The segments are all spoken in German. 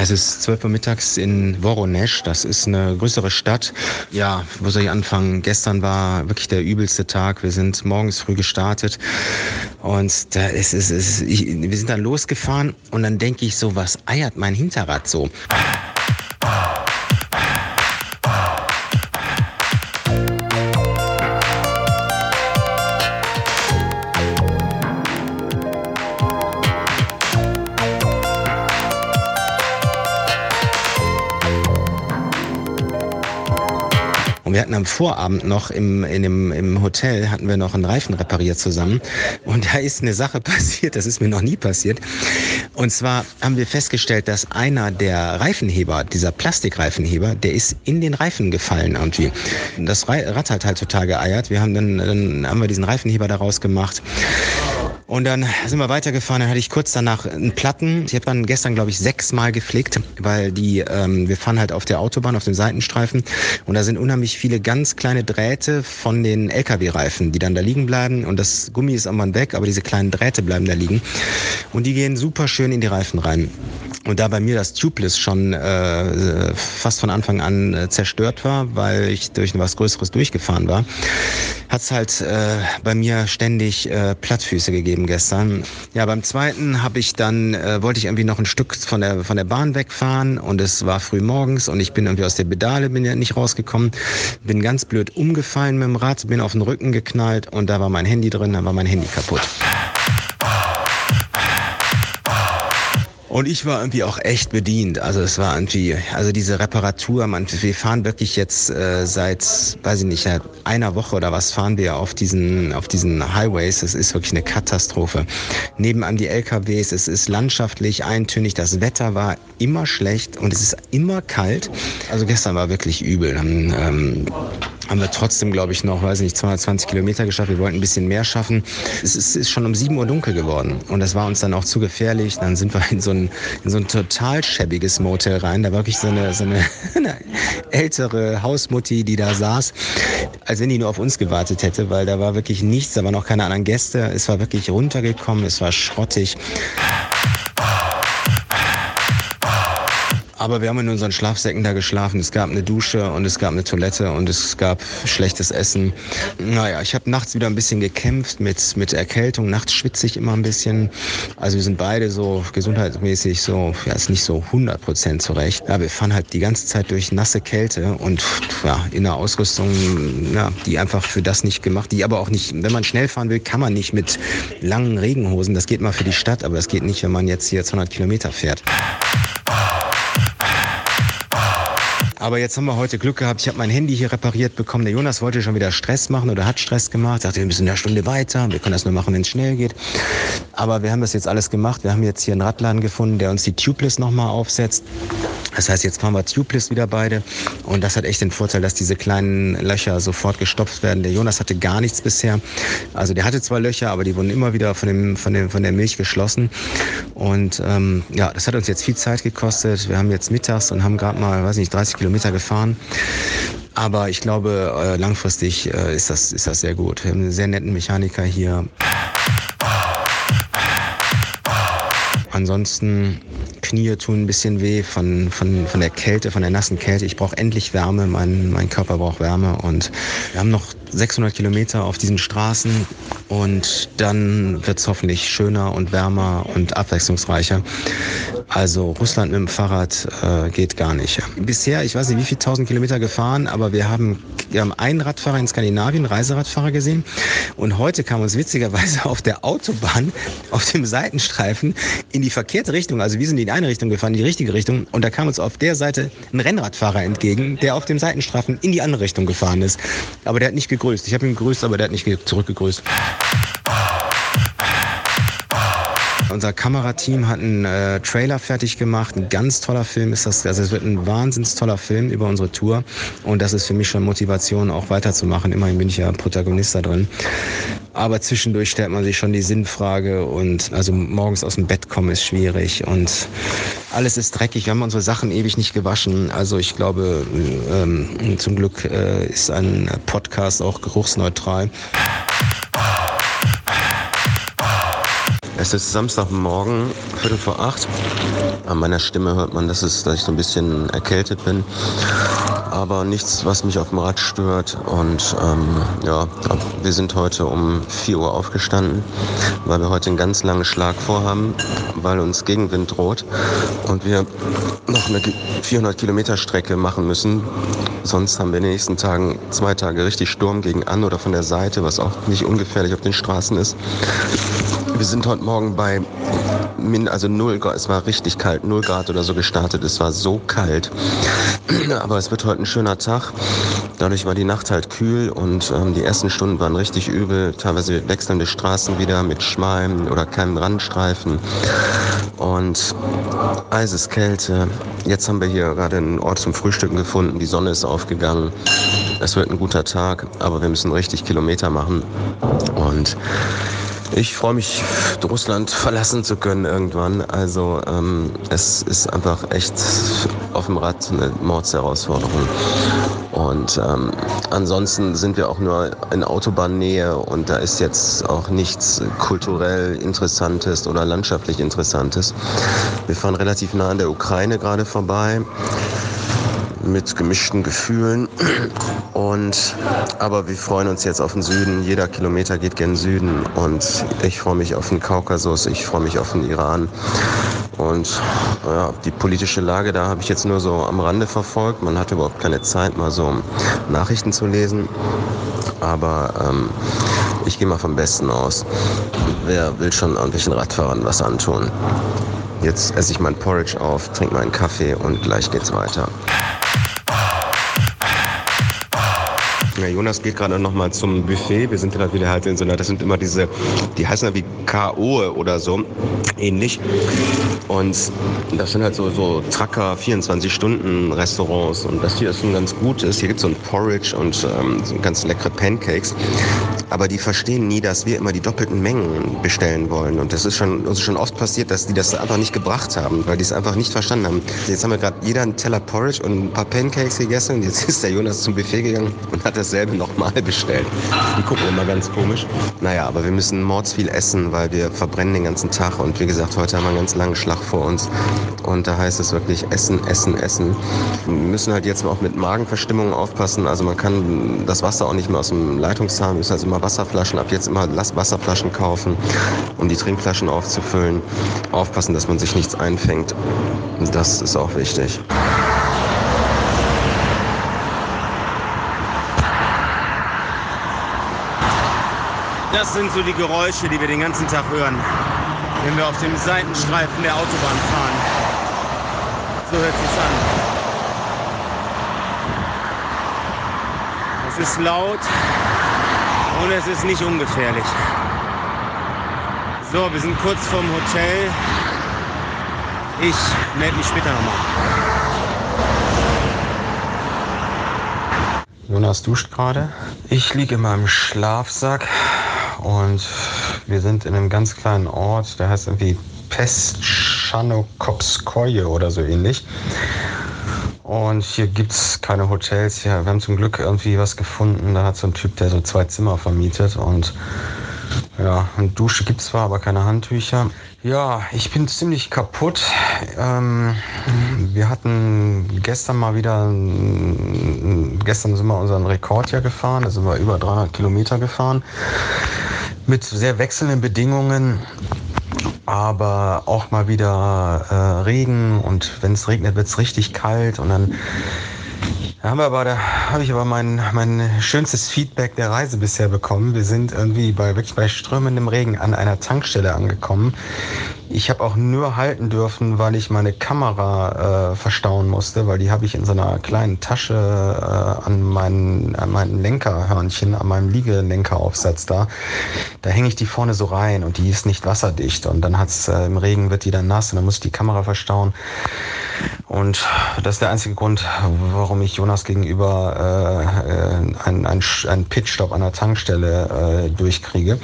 Es ist 12 Uhr mittags in Voronezh. Das ist eine größere Stadt. Ja, wo soll ich anfangen? Gestern war wirklich der übelste Tag. Wir sind morgens früh gestartet und da ist es, ist, ich, wir sind dann losgefahren und dann denke ich so, was eiert mein Hinterrad so? Wir hatten am Vorabend noch im, in dem, im Hotel hatten wir noch einen Reifen repariert zusammen. Und da ist eine Sache passiert, das ist mir noch nie passiert. Und zwar haben wir festgestellt, dass einer der Reifenheber, dieser Plastikreifenheber, der ist in den Reifen gefallen irgendwie. Das Rad hat halt total geeiert. Wir haben dann, dann haben wir diesen Reifenheber daraus gemacht. Und dann sind wir weitergefahren, dann hatte ich kurz danach einen Platten. Ich habe dann gestern, glaube ich, sechsmal geflickt, weil die, ähm, wir fahren halt auf der Autobahn, auf dem Seitenstreifen und da sind unheimlich viele ganz kleine Drähte von den LKW-Reifen, die dann da liegen bleiben und das Gummi ist irgendwann weg, aber diese kleinen Drähte bleiben da liegen und die gehen super schön in die Reifen rein. Und da bei mir das Tubeless schon äh, fast von Anfang an äh, zerstört war, weil ich durch was Größeres durchgefahren war, hat es halt äh, bei mir ständig äh, Plattfüße gegeben gestern. Ja, beim zweiten habe ich dann, äh, wollte ich irgendwie noch ein Stück von der, von der Bahn wegfahren und es war früh morgens und ich bin irgendwie aus der Pedale, bin ja nicht rausgekommen, bin ganz blöd umgefallen mit dem Rad, bin auf den Rücken geknallt und da war mein Handy drin, dann war mein Handy kaputt. Und ich war irgendwie auch echt bedient. Also es war irgendwie, also diese Reparatur, man, wir fahren wirklich jetzt äh, seit, weiß ich nicht, einer Woche oder was fahren wir auf diesen, auf diesen Highways. Es ist wirklich eine Katastrophe. Nebenan die LKWs, es ist landschaftlich eintönig, das Wetter war immer schlecht und es ist immer kalt. Also gestern war wirklich übel. Dann, ähm, haben wir trotzdem, glaube ich, noch, weiß ich nicht, 220 Kilometer geschafft. Wir wollten ein bisschen mehr schaffen. Es ist, ist schon um 7 Uhr dunkel geworden und das war uns dann auch zu gefährlich. Dann sind wir in so ein, in so ein total schäbiges Motel rein. Da war wirklich so eine, so eine, eine ältere Hausmutti, die da saß, als wenn die nur auf uns gewartet hätte, weil da war wirklich nichts, da waren auch keine anderen Gäste. Es war wirklich runtergekommen, es war schrottig. Aber wir haben in unseren Schlafsäcken da geschlafen. Es gab eine Dusche und es gab eine Toilette und es gab schlechtes Essen. Naja, ich habe nachts wieder ein bisschen gekämpft mit, mit Erkältung. Nachts schwitze ich immer ein bisschen. Also wir sind beide so gesundheitsmäßig so, ja, ist nicht so 100 Prozent zurecht. Ja, wir fahren halt die ganze Zeit durch nasse Kälte und ja, in der Ausrüstung, ja, die einfach für das nicht gemacht, die aber auch nicht, wenn man schnell fahren will, kann man nicht mit langen Regenhosen. Das geht mal für die Stadt, aber das geht nicht, wenn man jetzt hier 200 Kilometer fährt. Aber jetzt haben wir heute Glück gehabt. Ich habe mein Handy hier repariert bekommen. Der Jonas wollte schon wieder Stress machen oder hat Stress gemacht. Sagte, wir müssen eine Stunde weiter. Wir können das nur machen, wenn es schnell geht. Aber wir haben das jetzt alles gemacht. Wir haben jetzt hier einen Radladen gefunden, der uns die Tubeless nochmal aufsetzt. Das heißt, jetzt fahren wir Tubeless wieder beide. Und das hat echt den Vorteil, dass diese kleinen Löcher sofort gestopft werden. Der Jonas hatte gar nichts bisher. Also der hatte zwar Löcher, aber die wurden immer wieder von, dem, von, dem, von der Milch geschlossen. Und ähm, ja, das hat uns jetzt viel Zeit gekostet. Wir haben jetzt mittags und haben gerade mal, weiß nicht, 30 Kilometer gefahren. Aber ich glaube, äh, langfristig äh, ist, das, ist das sehr gut. Wir haben einen sehr netten Mechaniker hier. Ansonsten Knie tun ein bisschen weh von, von, von der Kälte, von der nassen Kälte. Ich brauche endlich Wärme, mein, mein Körper braucht Wärme. Und wir haben noch 600 Kilometer auf diesen Straßen und dann wird es hoffentlich schöner und wärmer und abwechslungsreicher. Also Russland mit dem Fahrrad äh, geht gar nicht. Bisher, ich weiß nicht, wie viele tausend Kilometer gefahren, aber wir haben, wir haben einen Radfahrer in Skandinavien, Reiseradfahrer gesehen. Und heute kam uns witzigerweise auf der Autobahn, auf dem Seitenstreifen, in die verkehrte Richtung, also wir sind in eine Richtung gefahren, in die richtige Richtung. Und da kam uns auf der Seite ein Rennradfahrer entgegen, der auf dem Seitenstreifen in die andere Richtung gefahren ist. Aber der hat nicht gegrüßt. Ich habe ihn gegrüßt, aber der hat nicht zurückgegrüßt. Unser Kamerateam hat einen äh, Trailer fertig gemacht. Ein ganz toller Film ist das. Also es wird ein wahnsinns toller Film über unsere Tour. Und das ist für mich schon Motivation, auch weiterzumachen. Immerhin bin ich ja Protagonist da drin. Aber zwischendurch stellt man sich schon die Sinnfrage und also morgens aus dem Bett kommen ist schwierig und alles ist dreckig. Wir haben unsere Sachen ewig nicht gewaschen. Also ich glaube, ähm, zum Glück äh, ist ein Podcast auch geruchsneutral. Es ist Samstagmorgen, Viertel vor acht. An meiner Stimme hört man, dass, es, dass ich so ein bisschen erkältet bin. Aber nichts, was mich auf dem Rad stört. Und ähm, ja, wir sind heute um 4 Uhr aufgestanden, weil wir heute einen ganz langen Schlag vorhaben, weil uns Gegenwind droht und wir noch eine 400 Kilometer Strecke machen müssen. Sonst haben wir in den nächsten Tagen zwei Tage richtig Sturm gegen an oder von der Seite, was auch nicht ungefährlich auf den Straßen ist. Wir sind heute Morgen bei also 0 Grad, es war richtig kalt, 0 Grad oder so gestartet. Es war so kalt. Aber es wird heute ein schöner Tag. Dadurch war die Nacht halt kühl und ähm, die ersten Stunden waren richtig übel. Teilweise wechselnde Straßen wieder mit schmalen oder keinen Randstreifen. Und eises Kälte. Jetzt haben wir hier gerade einen Ort zum Frühstücken gefunden. Die Sonne ist aufgegangen. Es wird ein guter Tag, aber wir müssen richtig Kilometer machen. Und ich freue mich, Russland verlassen zu können irgendwann. Also ähm, es ist einfach echt auf dem Rad eine Mordsherausforderung. Und ähm, ansonsten sind wir auch nur in Autobahnnähe und da ist jetzt auch nichts kulturell Interessantes oder landschaftlich Interessantes. Wir fahren relativ nah an der Ukraine gerade vorbei mit gemischten Gefühlen. Und, aber wir freuen uns jetzt auf den Süden. Jeder Kilometer geht gen Süden. Und ich freue mich auf den Kaukasus, ich freue mich auf den Iran. Und ja, die politische Lage da habe ich jetzt nur so am Rande verfolgt. Man hatte überhaupt keine Zeit, mal so Nachrichten zu lesen. Aber ähm, ich gehe mal vom Besten aus. Wer will schon irgendwelchen Radfahrern was antun? Jetzt esse ich mein Porridge auf, trinke meinen Kaffee und gleich geht's weiter. Ja, Jonas geht gerade noch mal zum Buffet. Wir sind gerade wieder halt in so einer, das sind immer diese, die heißen ja wie K.O. oder so, ähnlich. Und das sind halt so, so Tracker 24-Stunden-Restaurants. Und das hier ist ein ganz gutes. Hier gibt es so ein Porridge und ähm, so ganz leckere Pancakes. Aber die verstehen nie, dass wir immer die doppelten Mengen bestellen wollen. Und das ist schon, uns schon oft passiert, dass die das einfach nicht gebracht haben, weil die es einfach nicht verstanden haben. Jetzt haben wir gerade jeder einen Teller Porridge und ein paar Pancakes gegessen. Jetzt ist der Jonas zum Buffet gegangen und hat dasselbe nochmal bestellt. Die gucken immer ganz komisch. Naja, aber wir müssen mords viel essen, weil wir verbrennen den ganzen Tag. Und wie gesagt, heute haben wir einen ganz langen Schlag vor uns. Und da heißt es wirklich Essen, Essen, Essen. Wir müssen halt jetzt auch mit Magenverstimmungen aufpassen. Also man kann das Wasser auch nicht mehr aus dem Leitungszahn, müssen also immer Wasserflaschen, ab jetzt immer Wasserflaschen kaufen, um die Trinkflaschen aufzufüllen. Aufpassen, dass man sich nichts einfängt. Das ist auch wichtig. Das sind so die Geräusche, die wir den ganzen Tag hören, wenn wir auf dem Seitenstreifen der Autobahn fahren. So hört es an. Es ist laut und es ist nicht ungefährlich. So, wir sind kurz vorm Hotel. Ich melde mich später nochmal. Jonas duscht gerade. Ich liege in meinem Schlafsack und wir sind in einem ganz kleinen Ort, der heißt irgendwie Pestschanokopskoje oder so ähnlich. Und hier gibt es keine Hotels. Ja, wir haben zum Glück irgendwie was gefunden. Da hat so ein Typ, der so zwei Zimmer vermietet. Und ja, eine Dusche gibt es zwar, aber keine Handtücher. Ja, ich bin ziemlich kaputt. Ähm, wir hatten gestern mal wieder, gestern sind wir unseren Rekord ja gefahren, da sind wir über 300 Kilometer gefahren mit sehr wechselnden Bedingungen, aber auch mal wieder äh, Regen und wenn es regnet, wird es richtig kalt und dann haben wir aber, da habe ich aber mein, mein schönstes Feedback der Reise bisher bekommen. Wir sind irgendwie bei wirklich bei strömendem Regen an einer Tankstelle angekommen. Ich habe auch nur halten dürfen, weil ich meine Kamera äh, verstauen musste, weil die habe ich in so einer kleinen Tasche äh, an meinen, an meinen Lenkerhörnchen, an meinem Liegelenkeraufsatz da. Da hänge ich die vorne so rein und die ist nicht wasserdicht. Und dann hat's äh, im Regen wird die dann nass und dann muss ich die Kamera verstauen. Und das ist der einzige Grund, warum ich Jonas gegenüber äh, einen, einen, einen Pitstop an der Tankstelle äh, durchkriege.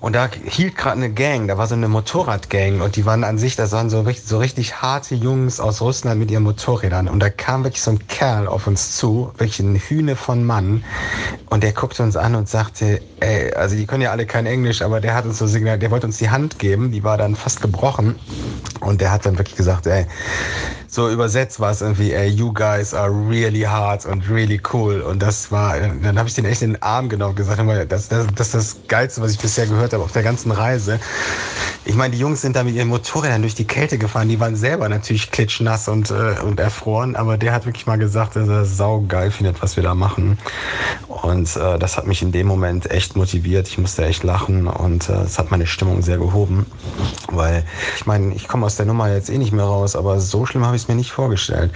Und da hielt gerade eine Gang, da war so eine Motorradgang und die waren an sich, das waren so richtig, so richtig harte Jungs aus Russland mit ihren Motorrädern. Und da kam wirklich so ein Kerl auf uns zu, wirklich ein Hühne von Mann. Und der guckte uns an und sagte, ey, also die können ja alle kein Englisch, aber der hat uns so signal, der wollte uns die Hand geben, die war dann fast gebrochen und der hat dann wirklich gesagt, ey, so übersetzt war es irgendwie, ey, you guys are really hard und really cool. Und das war, dann habe ich den echt in den Arm genommen und gesagt, das, das, das ist das Geilste, was ich bisher gehört habe auf der ganzen Reise. Ich meine, die Jungs sind da mit ihren Motorrädern durch die Kälte gefahren. Die waren selber natürlich klitschnass und, äh, und erfroren, aber der hat wirklich mal gesagt, dass er saugeil findet, was wir da machen. Und äh, das hat mich in dem Moment echt motiviert. Ich musste echt lachen und äh, es äh, hat meine Stimmung sehr gehoben. Weil, ich meine, ich komme aus der Nummer jetzt eh nicht mehr raus, aber so schlimm habe ich es mir nicht vorgestellt.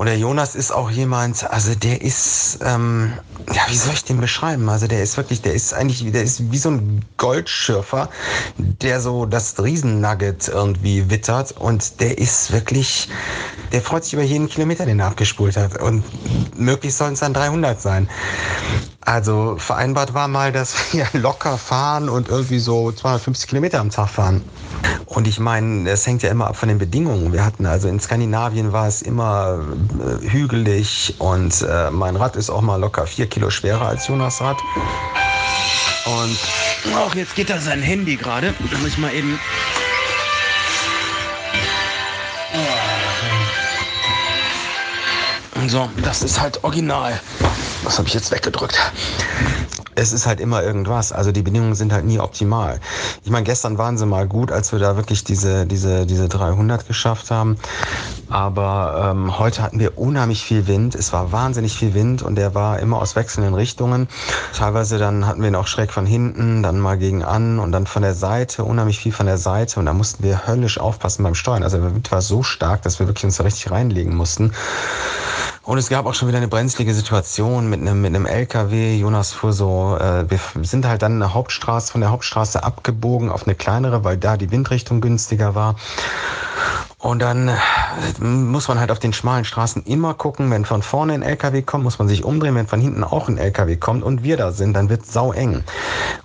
Und der Jonas ist auch jemand, also der ist, ähm, ja, wie soll ich den beschreiben? Also der ist wirklich, der ist eigentlich, der ist wie so ein Goldschürfer, der so das Riesennugget irgendwie wittert und der ist wirklich, der freut sich über jeden Kilometer, den er abgespult hat und möglichst sollen es dann 300 sein. Also vereinbart war mal, dass wir locker fahren und irgendwie so 250 Kilometer am Tag fahren. Und ich meine, es hängt ja immer ab von den Bedingungen. Wir hatten also in Skandinavien war es immer äh, hügelig und äh, mein Rad ist auch mal locker vier Kilo schwerer als Jonas Rad. Und auch jetzt geht da sein Handy gerade. Da muss ich mal eben. So, das ist halt original. Was habe ich jetzt weggedrückt? Es ist halt immer irgendwas. Also die Bedingungen sind halt nie optimal. Ich meine, gestern waren sie mal gut, als wir da wirklich diese, diese, diese 300 geschafft haben. Aber ähm, heute hatten wir unheimlich viel Wind. Es war wahnsinnig viel Wind und der war immer aus wechselnden Richtungen. Teilweise dann hatten wir ihn auch schräg von hinten, dann mal gegen an und dann von der Seite, unheimlich viel von der Seite. Und da mussten wir höllisch aufpassen beim Steuern. Also der Wind war so stark, dass wir wirklich uns da richtig reinlegen mussten. Und es gab auch schon wieder eine brenzlige Situation mit einem, mit einem LKW. Jonas fuhr so, äh, wir sind halt dann eine Hauptstraße, von der Hauptstraße abgebogen auf eine kleinere, weil da die Windrichtung günstiger war. Und dann äh, muss man halt auf den schmalen Straßen immer gucken, wenn von vorne ein LKW kommt, muss man sich umdrehen, wenn von hinten auch ein LKW kommt und wir da sind, dann wird sau eng.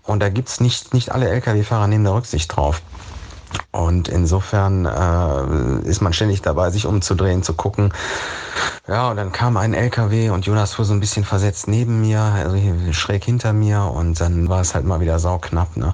Und da gibt's nicht, nicht alle LKW-Fahrer nehmen da Rücksicht drauf. Und insofern äh, ist man ständig dabei, sich umzudrehen, zu gucken. Ja, und dann kam ein LKW und Jonas fuhr so ein bisschen versetzt neben mir, also hier schräg hinter mir und dann war es halt mal wieder sauknapp. Ne?